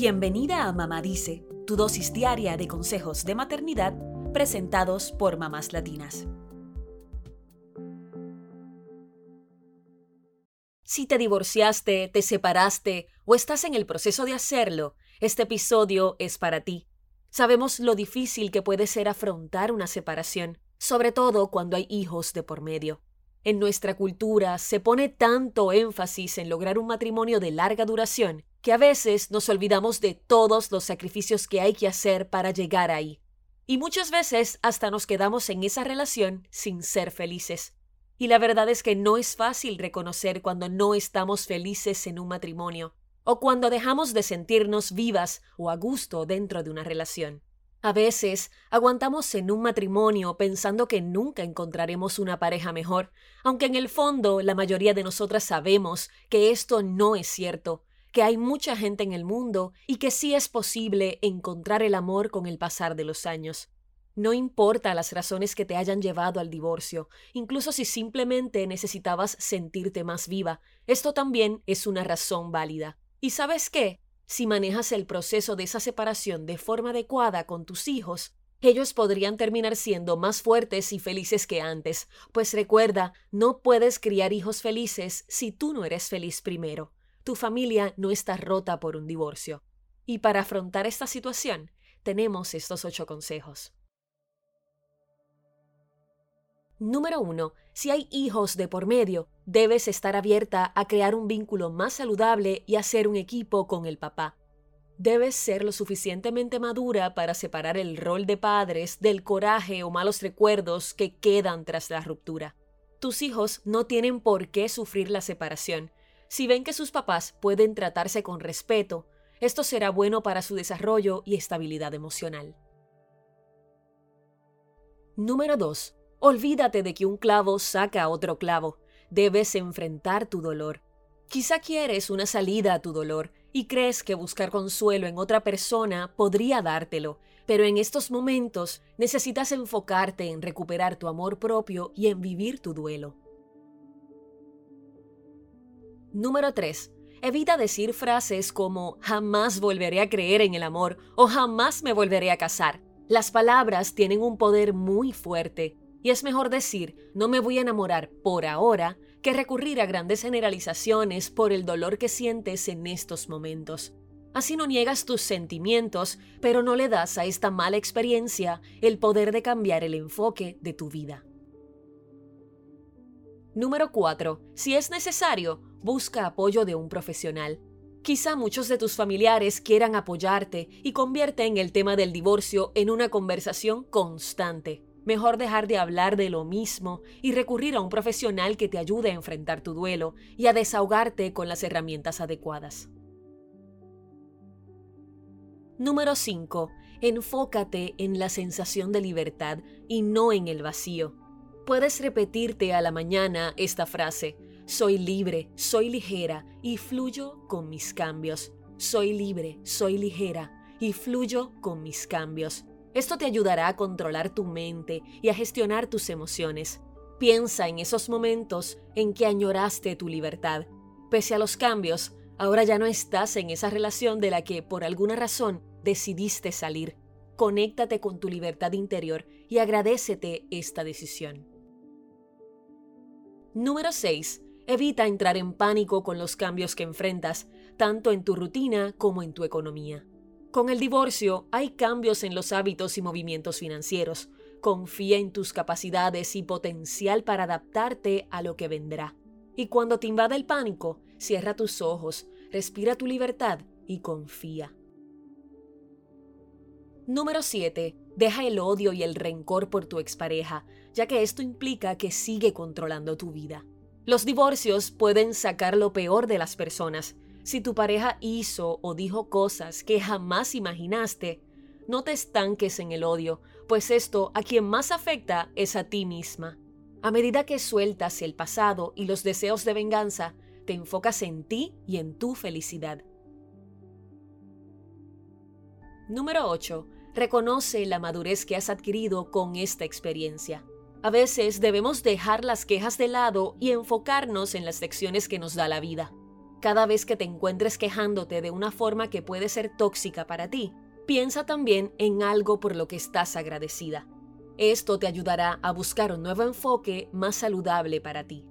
Bienvenida a Mamá Dice, tu dosis diaria de consejos de maternidad presentados por mamás latinas. Si te divorciaste, te separaste o estás en el proceso de hacerlo, este episodio es para ti. Sabemos lo difícil que puede ser afrontar una separación, sobre todo cuando hay hijos de por medio. En nuestra cultura se pone tanto énfasis en lograr un matrimonio de larga duración que a veces nos olvidamos de todos los sacrificios que hay que hacer para llegar ahí. Y muchas veces hasta nos quedamos en esa relación sin ser felices. Y la verdad es que no es fácil reconocer cuando no estamos felices en un matrimonio, o cuando dejamos de sentirnos vivas o a gusto dentro de una relación. A veces aguantamos en un matrimonio pensando que nunca encontraremos una pareja mejor, aunque en el fondo la mayoría de nosotras sabemos que esto no es cierto, que hay mucha gente en el mundo y que sí es posible encontrar el amor con el pasar de los años. No importa las razones que te hayan llevado al divorcio, incluso si simplemente necesitabas sentirte más viva, esto también es una razón válida. ¿Y sabes qué? Si manejas el proceso de esa separación de forma adecuada con tus hijos, ellos podrían terminar siendo más fuertes y felices que antes, pues recuerda, no puedes criar hijos felices si tú no eres feliz primero. Tu familia no está rota por un divorcio. Y para afrontar esta situación, tenemos estos ocho consejos. Número 1. Si hay hijos de por medio, debes estar abierta a crear un vínculo más saludable y hacer un equipo con el papá. Debes ser lo suficientemente madura para separar el rol de padres del coraje o malos recuerdos que quedan tras la ruptura. Tus hijos no tienen por qué sufrir la separación. Si ven que sus papás pueden tratarse con respeto, esto será bueno para su desarrollo y estabilidad emocional. Número 2. Olvídate de que un clavo saca otro clavo. Debes enfrentar tu dolor. Quizá quieres una salida a tu dolor y crees que buscar consuelo en otra persona podría dártelo, pero en estos momentos necesitas enfocarte en recuperar tu amor propio y en vivir tu duelo. Número 3. Evita decir frases como jamás volveré a creer en el amor o jamás me volveré a casar. Las palabras tienen un poder muy fuerte y es mejor decir, no me voy a enamorar por ahora, que recurrir a grandes generalizaciones por el dolor que sientes en estos momentos. Así no niegas tus sentimientos, pero no le das a esta mala experiencia el poder de cambiar el enfoque de tu vida. Número 4. Si es necesario, busca apoyo de un profesional. Quizá muchos de tus familiares quieran apoyarte y convierte en el tema del divorcio en una conversación constante. Mejor dejar de hablar de lo mismo y recurrir a un profesional que te ayude a enfrentar tu duelo y a desahogarte con las herramientas adecuadas. Número 5. Enfócate en la sensación de libertad y no en el vacío. Puedes repetirte a la mañana esta frase. Soy libre, soy ligera y fluyo con mis cambios. Soy libre, soy ligera y fluyo con mis cambios. Esto te ayudará a controlar tu mente y a gestionar tus emociones. Piensa en esos momentos en que añoraste tu libertad. Pese a los cambios, ahora ya no estás en esa relación de la que por alguna razón decidiste salir. Conéctate con tu libertad interior y agradecete esta decisión. Número 6. Evita entrar en pánico con los cambios que enfrentas, tanto en tu rutina como en tu economía. Con el divorcio hay cambios en los hábitos y movimientos financieros. Confía en tus capacidades y potencial para adaptarte a lo que vendrá. Y cuando te invada el pánico, cierra tus ojos, respira tu libertad y confía. Número 7. Deja el odio y el rencor por tu expareja, ya que esto implica que sigue controlando tu vida. Los divorcios pueden sacar lo peor de las personas, si tu pareja hizo o dijo cosas que jamás imaginaste, no te estanques en el odio, pues esto a quien más afecta es a ti misma. A medida que sueltas el pasado y los deseos de venganza, te enfocas en ti y en tu felicidad. Número 8. Reconoce la madurez que has adquirido con esta experiencia. A veces debemos dejar las quejas de lado y enfocarnos en las lecciones que nos da la vida. Cada vez que te encuentres quejándote de una forma que puede ser tóxica para ti, piensa también en algo por lo que estás agradecida. Esto te ayudará a buscar un nuevo enfoque más saludable para ti.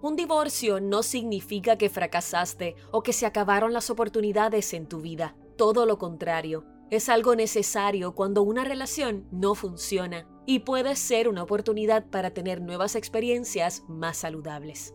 Un divorcio no significa que fracasaste o que se acabaron las oportunidades en tu vida. Todo lo contrario, es algo necesario cuando una relación no funciona y puede ser una oportunidad para tener nuevas experiencias más saludables.